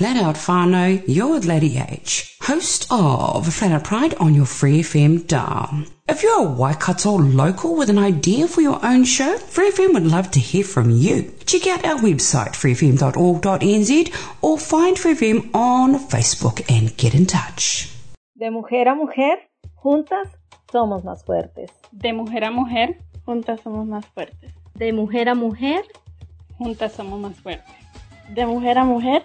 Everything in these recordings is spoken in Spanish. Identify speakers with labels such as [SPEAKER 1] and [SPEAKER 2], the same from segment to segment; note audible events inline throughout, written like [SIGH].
[SPEAKER 1] Flat Out Whānau, you're with Lady H, host of Flat Out Pride on your Free FM dial. If you're a Waikato local with an idea for your own show, Free FM would love to hear from you. Check out our website, freefm.org.nz, or find Free FM on Facebook and get in touch.
[SPEAKER 2] De mujer a mujer, juntas somos más fuertes.
[SPEAKER 3] De mujer a mujer, juntas somos más fuertes.
[SPEAKER 4] De mujer a mujer,
[SPEAKER 3] juntas somos más fuertes.
[SPEAKER 2] De mujer a mujer,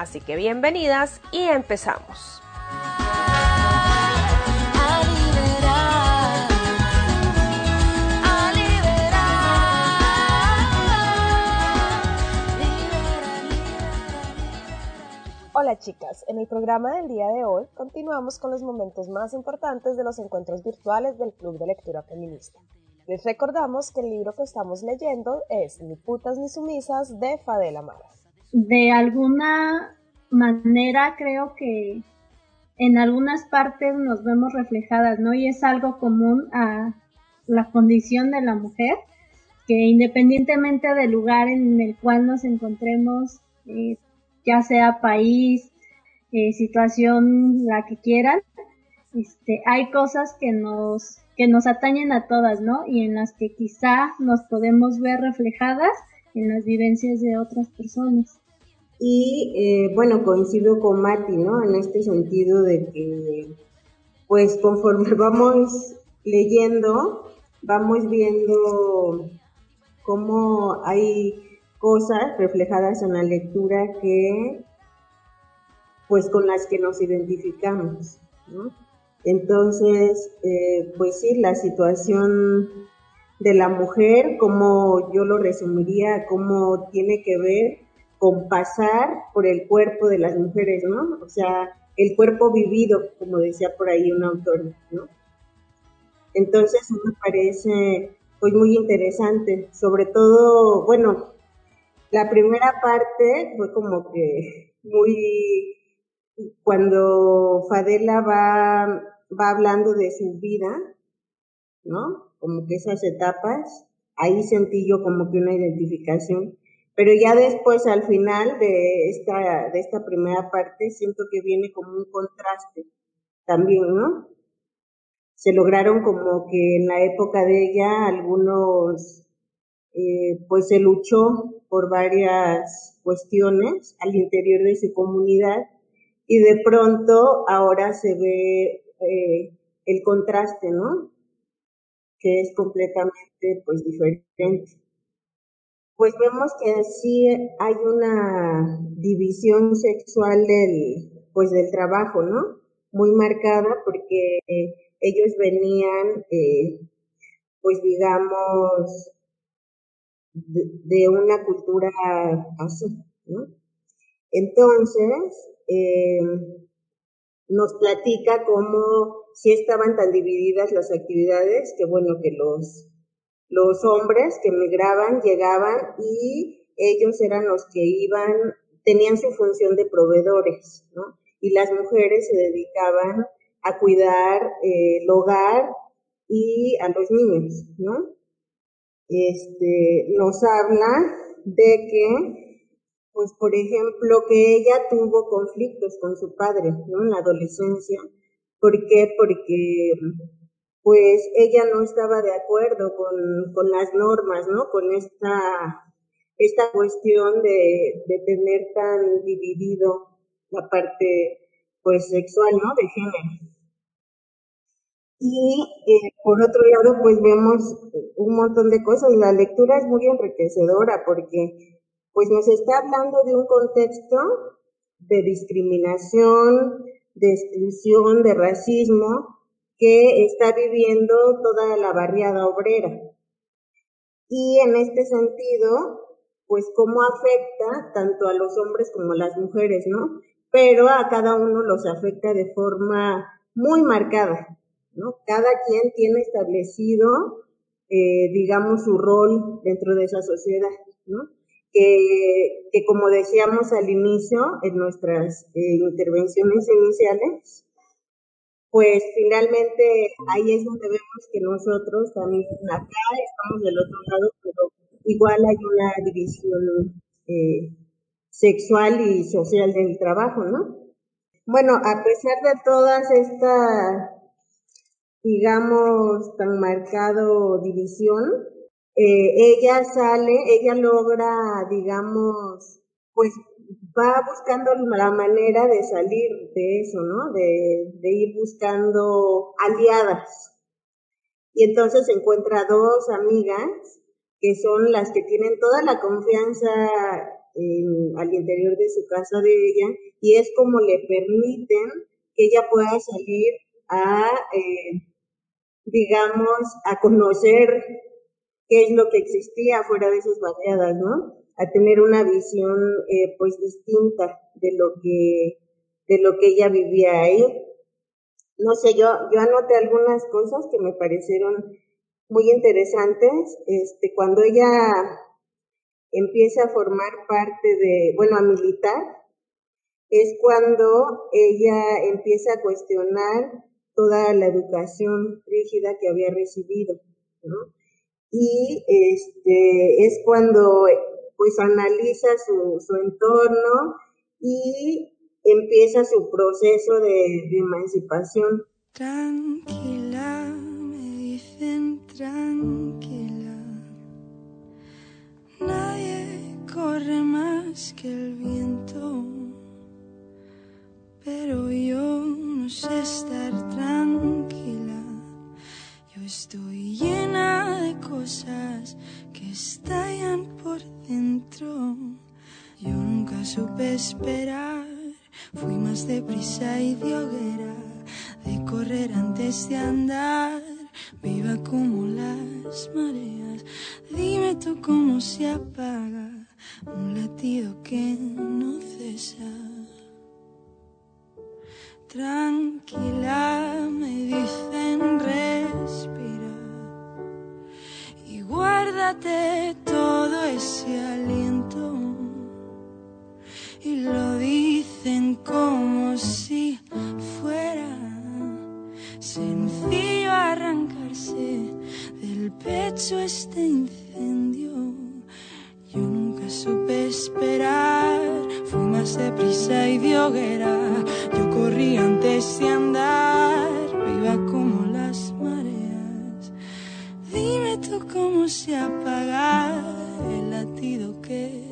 [SPEAKER 5] Así que bienvenidas y empezamos.
[SPEAKER 2] Hola chicas, en el programa del día de hoy continuamos con los momentos más importantes de los encuentros virtuales del Club de Lectura Feminista. Les recordamos que el libro que estamos leyendo es Ni putas ni sumisas de Fadela Mara.
[SPEAKER 6] De alguna manera creo que en algunas partes nos vemos reflejadas, ¿no? Y es algo común a la condición de la mujer, que independientemente del lugar en el cual nos encontremos, eh, ya sea país, eh, situación, la que quieran, este, hay cosas que nos, que nos atañen a todas, ¿no? Y en las que quizá nos podemos ver reflejadas en las vivencias de otras personas.
[SPEAKER 7] Y eh, bueno, coincido con Mati, ¿no? En este sentido de que, pues conforme [LAUGHS] vamos leyendo, vamos viendo cómo hay cosas reflejadas en la lectura que, pues con las que nos identificamos, ¿no? Entonces, eh, pues sí, la situación de la mujer, como yo lo resumiría, cómo tiene que ver con pasar por el cuerpo de las mujeres, ¿no? O sea, el cuerpo vivido, como decía por ahí un autor, ¿no? Entonces me parece pues muy interesante, sobre todo, bueno, la primera parte fue como que muy cuando Fadela va, va hablando de su vida, ¿no? Como que esas etapas, ahí sentí yo como que una identificación. Pero ya después, al final de esta, de esta primera parte, siento que viene como un contraste también, ¿no? Se lograron como que en la época de ella algunos, eh, pues se luchó por varias cuestiones al interior de su comunidad y de pronto ahora se ve eh, el contraste, ¿no? Que es completamente pues diferente. Pues vemos que sí hay una división sexual del pues del trabajo, ¿no? Muy marcada porque ellos venían eh, pues digamos de, una cultura así, ¿no? Entonces, eh, nos platica cómo si estaban tan divididas las actividades que bueno que los los hombres que emigraban llegaban y ellos eran los que iban tenían su función de proveedores ¿no? y las mujeres se dedicaban a cuidar eh, el hogar y a los niños, ¿no? Este, nos habla de que, pues por ejemplo, que ella tuvo conflictos con su padre, ¿no? En la adolescencia. ¿Por qué? Porque pues ella no estaba de acuerdo con, con las normas, ¿no? Con esta, esta cuestión de, de tener tan dividido la parte, pues, sexual, ¿no? De género. Y eh, por otro lado, pues vemos un montón de cosas. La lectura es muy enriquecedora porque pues nos está hablando de un contexto de discriminación, de exclusión, de racismo, que está viviendo toda la barriada obrera. Y en este sentido, pues cómo afecta tanto a los hombres como a las mujeres, ¿no? Pero a cada uno los afecta de forma muy marcada, ¿no? Cada quien tiene establecido, eh, digamos, su rol dentro de esa sociedad, ¿no? Que, que como decíamos al inicio, en nuestras eh, intervenciones iniciales, pues finalmente ahí es donde vemos que nosotros también acá estamos del otro lado, pero igual hay una división eh, sexual y social del trabajo, ¿no? Bueno, a pesar de todas estas, digamos, tan marcado división, eh, ella sale, ella logra, digamos, pues va buscando la manera de salir de eso, ¿no? De, ir buscando aliadas. Y entonces encuentra dos amigas que son las que tienen toda la confianza en, al interior de su casa de ella y es como le permiten que ella pueda salir a, eh, digamos, a conocer qué es lo que existía fuera de esas barriadas, ¿no? A tener una visión eh, pues distinta de lo que de lo que ella vivía ahí. No sé, yo yo anoté algunas cosas que me parecieron muy interesantes. Este, cuando ella empieza a formar parte de, bueno, a militar, es cuando ella empieza a cuestionar toda la educación rígida que había recibido. Y este es cuando pues analiza su, su entorno y empieza su proceso de, de emancipación.
[SPEAKER 8] Tranquila, me dicen tranquila. Nadie corre más que el viento, pero yo no sé estar tranquila. Yo estoy llena de cosas estallan por dentro. Yo nunca supe esperar, fui más deprisa y de hoguera, de correr antes de andar, viva como las mareas. Dime tú cómo se apaga un latido que no cesa. Tranquila, me dicen respira guárdate todo ese aliento. Y lo dicen como si fuera sencillo arrancarse del pecho este incendio. Yo nunca supe esperar, fui más deprisa y de hoguera. Yo corrí antes de andar, las Tú cómo se apaga el latido que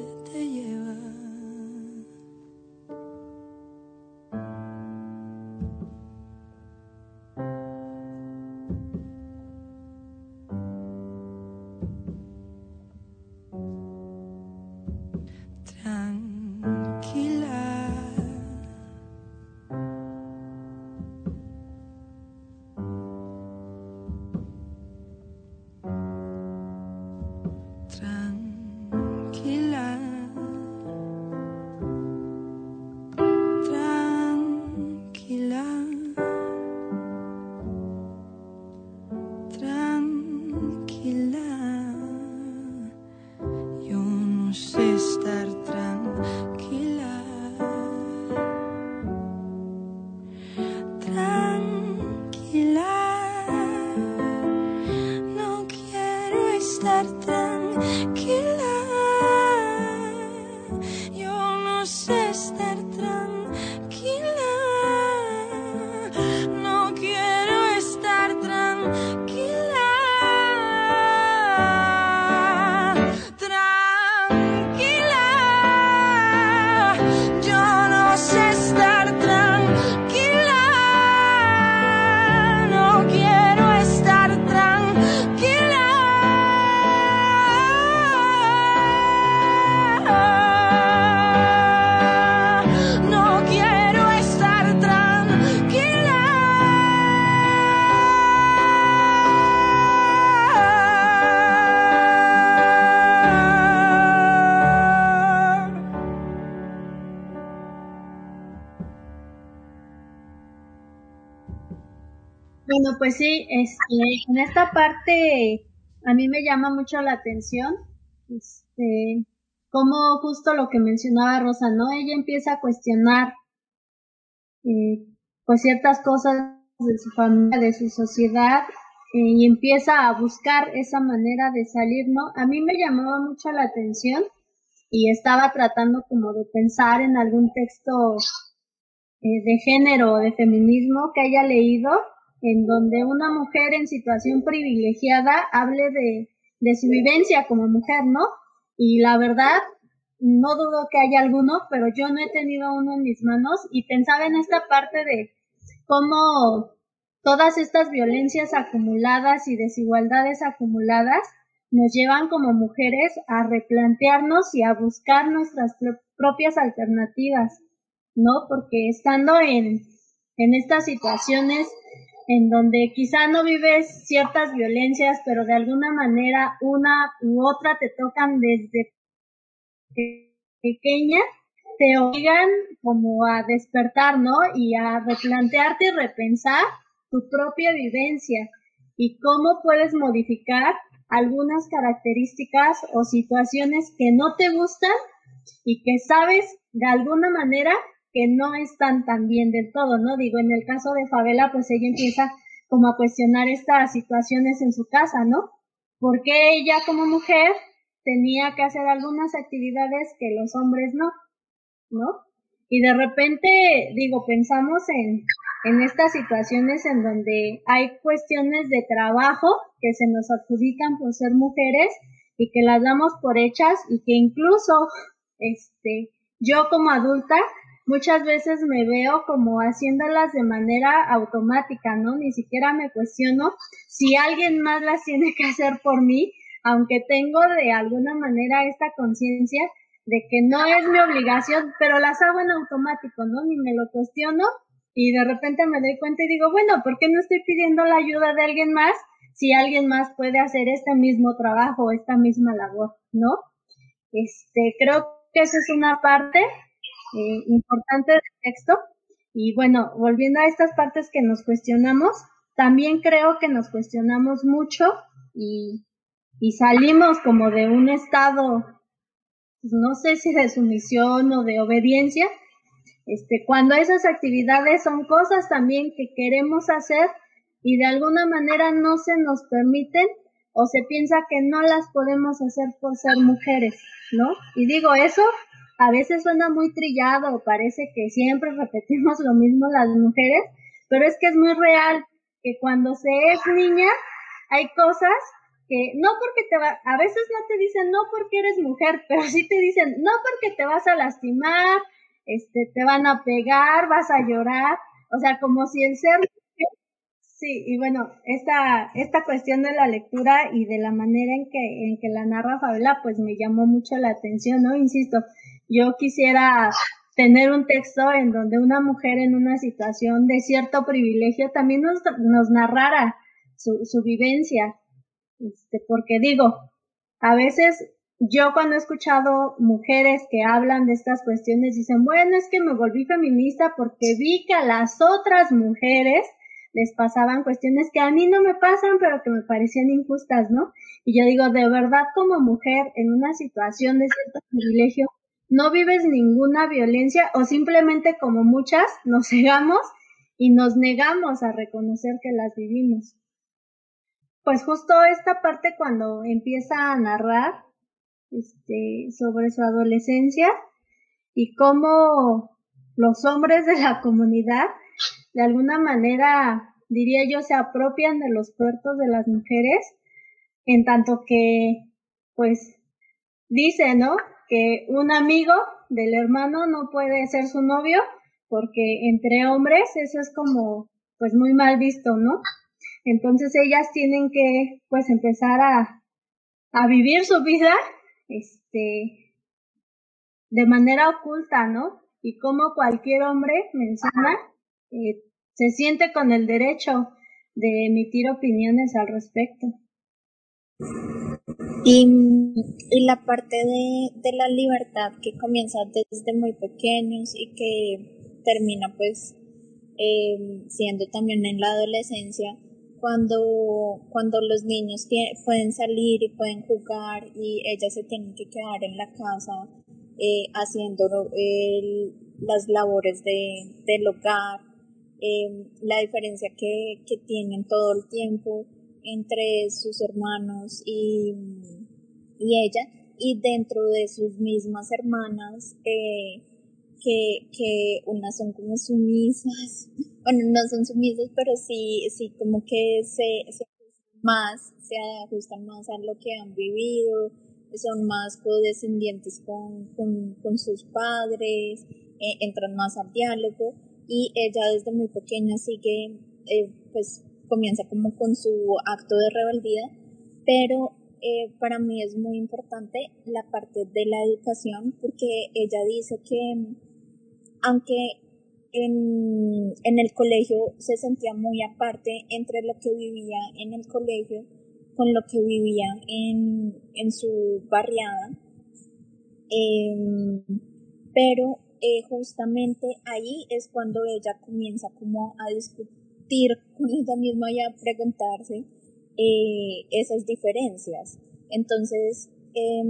[SPEAKER 6] Bueno, pues sí, este, en esta parte a mí me llama mucho la atención, este, como justo lo que mencionaba Rosa, ¿no? Ella empieza a cuestionar, eh, pues ciertas cosas de su familia, de su sociedad, eh, y empieza a buscar esa manera de salir, ¿no? A mí me llamaba mucho la atención y estaba tratando como de pensar en algún texto eh, de género de feminismo que haya leído en donde una mujer en situación privilegiada hable de, de su vivencia como mujer, ¿no? Y la verdad, no dudo que haya alguno, pero yo no he tenido uno en mis manos y pensaba en esta parte de cómo todas estas violencias acumuladas y desigualdades acumuladas nos llevan como mujeres a replantearnos y a buscar nuestras pro- propias alternativas, ¿no? Porque estando en, en estas situaciones en donde quizá no vives ciertas violencias, pero de alguna manera una u otra te tocan desde pe- pequeña, te obligan como a despertar, ¿no? Y a replantearte y repensar tu propia vivencia y cómo puedes modificar algunas características o situaciones que no te gustan y que sabes de alguna manera que no están tan bien del todo, ¿no? Digo, en el caso de Favela, pues ella empieza como a cuestionar estas situaciones en su casa, ¿no? Porque ella como mujer tenía que hacer algunas actividades que los hombres no, ¿no? Y de repente, digo, pensamos en, en estas situaciones en donde hay cuestiones de trabajo que se nos adjudican por ser mujeres y que las damos por hechas y que incluso, este, yo como adulta muchas veces me veo como haciéndolas de manera automática, ¿no? Ni siquiera me cuestiono si alguien más las tiene que hacer por mí, aunque tengo de alguna manera esta conciencia de que no es mi obligación, pero las hago en automático, ¿no? Ni me lo cuestiono y de repente me doy cuenta y digo, bueno, ¿por qué no estoy pidiendo la ayuda de alguien más si alguien más puede hacer este mismo trabajo, esta misma labor, ¿no? Este, creo que esa es una parte eh, importante del texto. Y bueno, volviendo a estas partes que nos cuestionamos, también creo que nos cuestionamos mucho y, y salimos como de un estado, pues, no sé si de sumisión o de obediencia, este, cuando esas actividades son cosas también que queremos hacer y de alguna manera no se nos permiten o se piensa que no las podemos hacer por ser mujeres, ¿no? Y digo eso a veces suena muy trillado, parece que siempre repetimos lo mismo las mujeres, pero es que es muy real que cuando se es niña hay cosas que no porque te va, a veces no te dicen no porque eres mujer, [LAUGHS] pero sí te dicen no porque te vas a lastimar, este, te van a pegar, vas a llorar, o sea, como si el ser Sí, y bueno, esta, esta cuestión de la lectura y de la manera en que, en que la narra Fabiola, pues me llamó mucho la atención, ¿no? Insisto, yo quisiera tener un texto en donde una mujer en una situación de cierto privilegio también nos, nos narrara su, su vivencia, este, porque digo, a veces yo cuando he escuchado mujeres que hablan de estas cuestiones dicen, bueno, es que me volví feminista porque vi que a las otras mujeres les pasaban cuestiones que a mí no me pasan, pero que me parecían injustas, ¿no? Y yo digo, de verdad, como mujer, en una situación de cierto privilegio, no vives ninguna violencia o simplemente como muchas nos [LAUGHS] cegamos y nos negamos a reconocer que las vivimos. pues justo esta parte cuando empieza a narrar este, sobre su adolescencia y cómo los hombres de la comunidad de alguna manera, diría yo, se apropian de los puertos de las mujeres, en tanto que, pues, dice, ¿no? Que un amigo del hermano no puede ser su novio porque entre hombres eso es como, pues, muy mal visto, ¿no? Entonces ellas tienen que, pues, empezar a, a vivir su vida, este, de manera oculta, ¿no? Y como cualquier hombre menciona, eh, se siente con el derecho de emitir opiniones al respecto.
[SPEAKER 9] Y, y la parte de, de, la libertad que comienza desde muy pequeños y que termina pues eh, siendo también en la adolescencia, cuando, cuando los niños pueden salir y pueden jugar y ellas se tienen que quedar en la casa eh, haciendo el, las labores de, del hogar, eh, la diferencia que, que tienen todo el tiempo entre sus hermanos y, y ella y dentro de sus mismas hermanas eh, que, que unas son como sumisas, [LAUGHS] bueno, no son sumisas, pero sí, sí como que se, se ajustan más, se ajustan más a lo que han vivido, son más codescendientes con, con, con sus padres, eh, entran más al diálogo y ella desde muy pequeña sigue, eh, pues comienza como con su acto de rebeldía, pero eh, para mí es muy importante la parte de la educación porque ella dice que aunque en, en el colegio se sentía muy aparte entre lo que vivía en el colegio con lo que vivía en, en su barriada, eh, pero eh, justamente ahí es cuando ella comienza como a discutir [LAUGHS] con ella misma y a preguntarse eh, esas diferencias. Entonces, eh,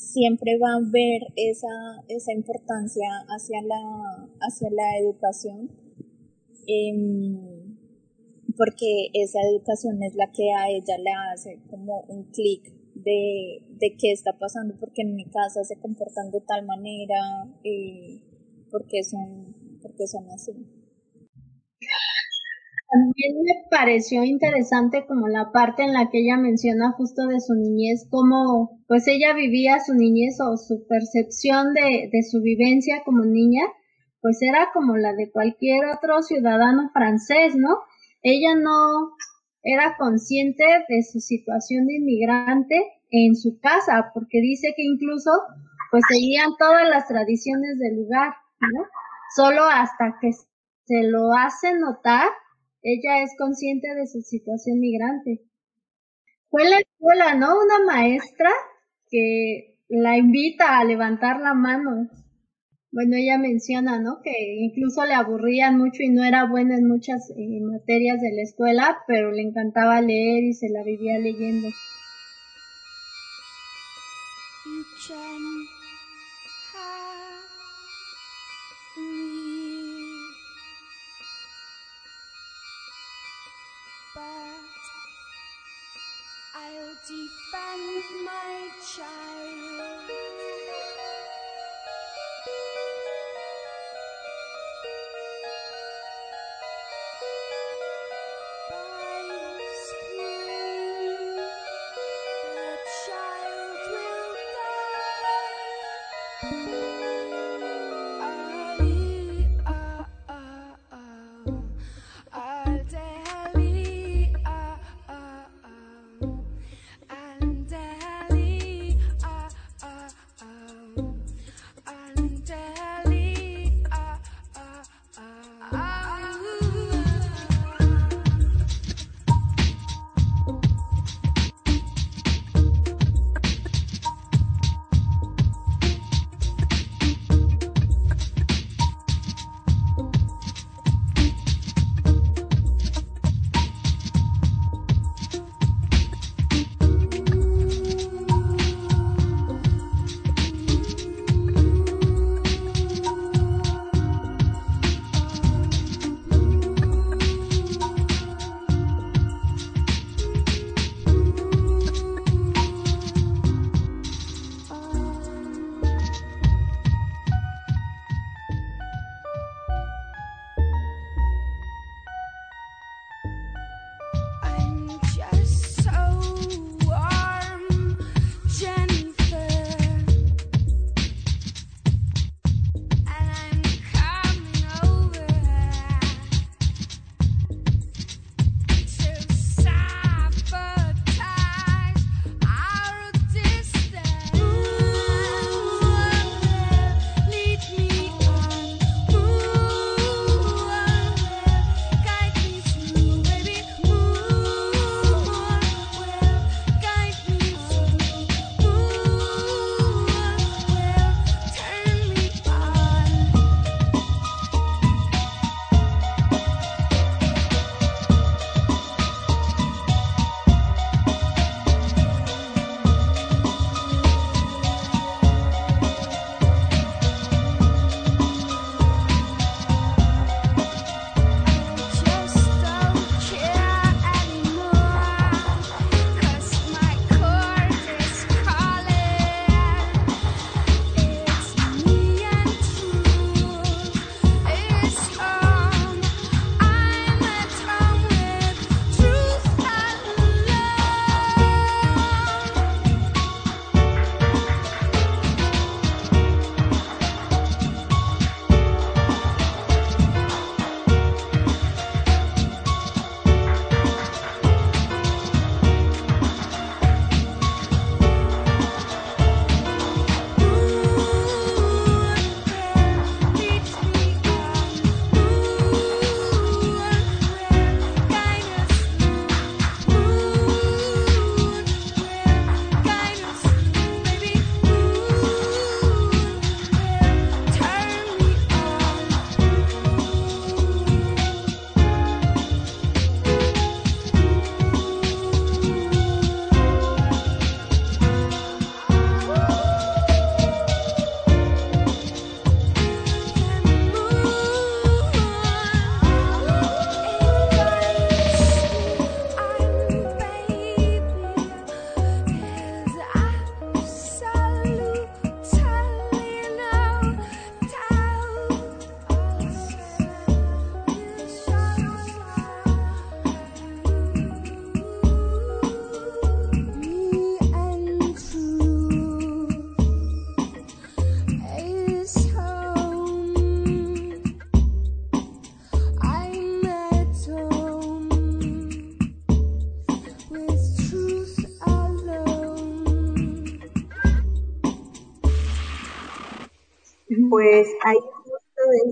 [SPEAKER 9] siempre va a ver esa, esa importancia hacia la, hacia la educación, em, porque esa educación es la que a ella le hace como un clic de, de qué está pasando, porque en mi casa se comportan de tal manera, eh, porque son, porque son así.
[SPEAKER 6] También me pareció interesante como la parte en la que ella menciona justo de su niñez, cómo pues ella vivía su niñez o su percepción de, de su vivencia como niña, pues era como la de cualquier otro ciudadano francés, ¿no? Ella no era consciente de su situación de inmigrante en su casa, porque dice que incluso pues seguían todas las tradiciones del lugar, ¿no? Solo hasta que se lo hace notar ella es consciente de su situación migrante. Fue la escuela, ¿no? Una maestra que la invita a levantar la mano. Bueno, ella menciona, ¿no? Que incluso le aburrían mucho y no era buena en muchas eh, materias de la escuela, pero le encantaba leer y se la vivía leyendo.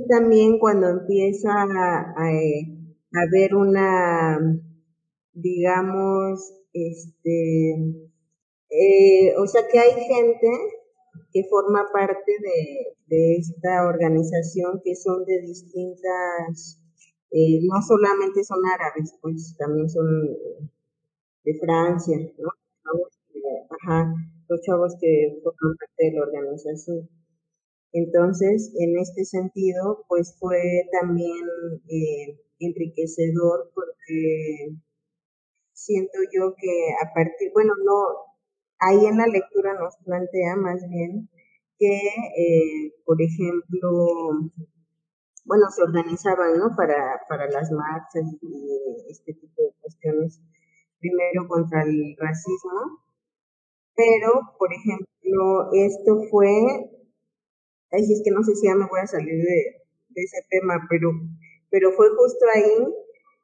[SPEAKER 7] También cuando empieza a, ver una, digamos, este, eh, o sea que hay gente que forma parte de, de esta organización que son de distintas, eh, no solamente son árabes, pues también son de Francia, ¿no? Ajá, los chavos que forman parte de la organización. Entonces, en este sentido, pues fue también eh, enriquecedor porque siento yo que a partir, bueno, no, ahí en la lectura nos plantea más bien que, eh, por ejemplo, bueno, se organizaban, ¿no? Para, para las marchas y este tipo de cuestiones, primero contra el racismo, pero, por ejemplo, esto fue, ay, es que no sé si ya me voy a salir de, de ese tema, pero, pero fue justo ahí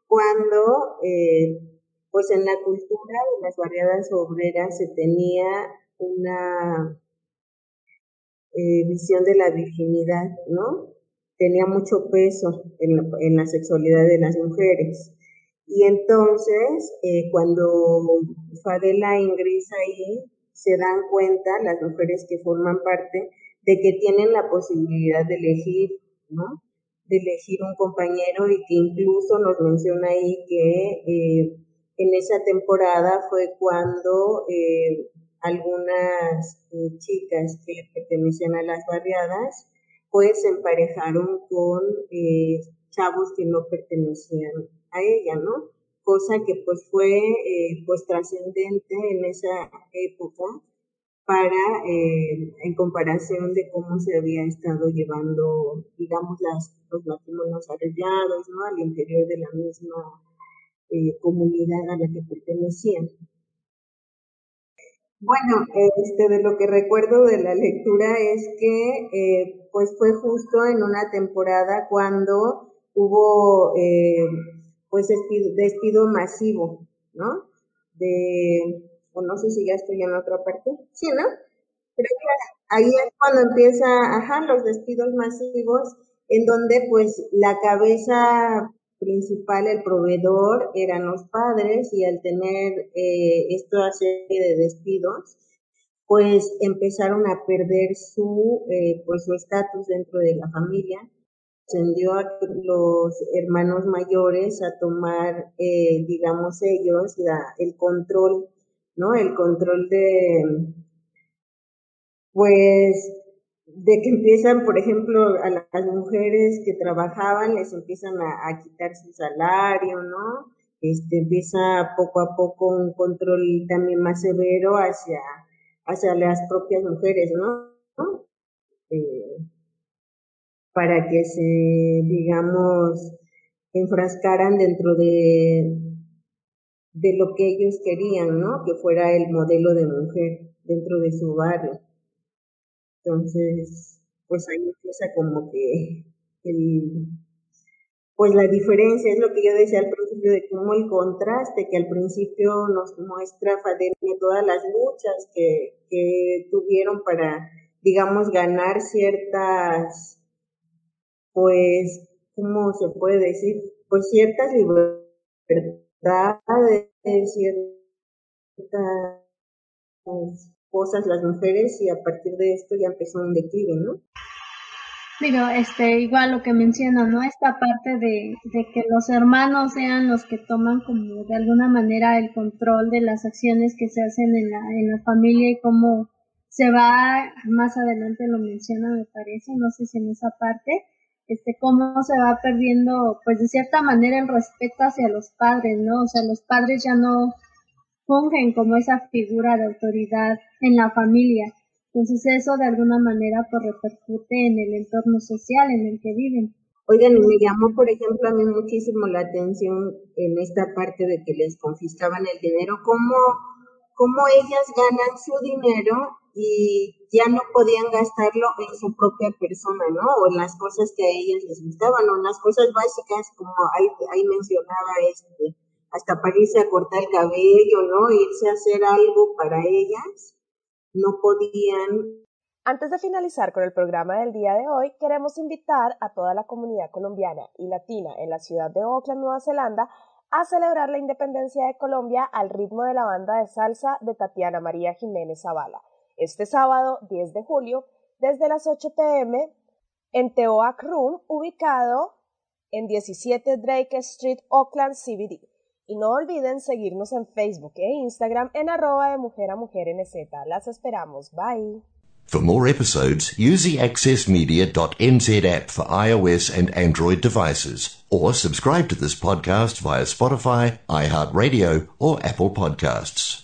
[SPEAKER 7] cuando eh, pues en la cultura de las variadas obreras se tenía una eh, visión de la virginidad, ¿no? Tenía mucho peso en la, en la sexualidad de las mujeres. Y entonces, eh, cuando Fadela ingresa ahí, se dan cuenta las mujeres que forman parte de que tienen la posibilidad de elegir, ¿no? De elegir un compañero y que incluso nos menciona ahí que eh, en esa temporada fue cuando eh, algunas eh, chicas que pertenecían a las barriadas pues se emparejaron con chavos que no pertenecían a ella, ¿no? Cosa que pues fue pues trascendente en esa época para, en comparación de cómo se había estado llevando, digamos, las, los matrimonios arreglados, ¿no? Al interior de la misma eh, comunidad a la que pertenecían. Bueno, este, de lo que recuerdo de la lectura es que eh, pues fue justo en una temporada cuando hubo eh, pues despido, despido, masivo, ¿no? De, o no sé si ya estoy en otra parte, sí, ¿no? Que ahí es cuando empieza, los despidos masivos, en donde pues la cabeza principal, el proveedor, eran los padres y al tener eh, esta serie de despidos, pues empezaron a perder su eh, pues su estatus dentro de la familia ascendió a los hermanos mayores a tomar eh, digamos ellos la, el control no el control de pues de que empiezan, por ejemplo, a las mujeres que trabajaban, les empiezan a, quitar su salario, ¿no? Este, empieza poco a poco un control también más severo hacia, hacia las propias mujeres, ¿no? Eh, para que se, digamos, enfrascaran dentro de, de lo que ellos querían, ¿no? Que fuera el modelo de mujer dentro de su barrio. Entonces, pues ahí empieza como que el, pues la diferencia es lo que yo decía al principio de cómo el contraste que al principio nos muestra de todas las luchas que, que tuvieron para, digamos, ganar ciertas, pues, ¿cómo se puede decir? Pues ciertas libertades, ciertas cosas las mujeres y a partir de esto ya empezó un declive, ¿no?
[SPEAKER 6] Digo, este, igual lo que menciona, ¿no? Esta parte de, de que los hermanos sean los que toman como de alguna manera el control de las acciones que se hacen en la, en la familia y cómo se va, más adelante lo menciona, me parece, no sé si en esa parte, este, cómo se va perdiendo, pues de cierta manera el respeto hacia los padres, ¿no? O sea, los padres ya no fungen como esa figura de autoridad en la familia. Entonces eso de alguna manera pues repercute en el entorno social en el que viven.
[SPEAKER 7] Oigan, me llamó, por ejemplo, a mí muchísimo la atención en esta parte de que les confiscaban el dinero, cómo, cómo ellas ganan su dinero y ya no podían gastarlo en su propia persona, ¿no? O en las cosas que a ellas les gustaban, o en las cosas básicas, como ahí, ahí mencionaba este, hasta para irse a cortar el cabello, ¿no? Irse a hacer algo para ellas, no podían
[SPEAKER 2] Antes de finalizar con el programa del día de hoy, queremos invitar a toda la comunidad colombiana y latina en la ciudad de Auckland, Nueva Zelanda, a celebrar la independencia de Colombia al ritmo de la banda de salsa de Tatiana María Jiménez Zavala. Este sábado 10 de julio, desde las 8 pm, en Teoak Room, ubicado en 17 Drake Street, Auckland CBD. Y no olviden seguirnos en Facebook e Instagram en arroba de mujer a mujer NZ. Las esperamos. Bye.
[SPEAKER 10] For more episodes, use the accessmedia.nz app for iOS and Android devices, or subscribe to this podcast via Spotify, iHeartRadio, or Apple Podcasts.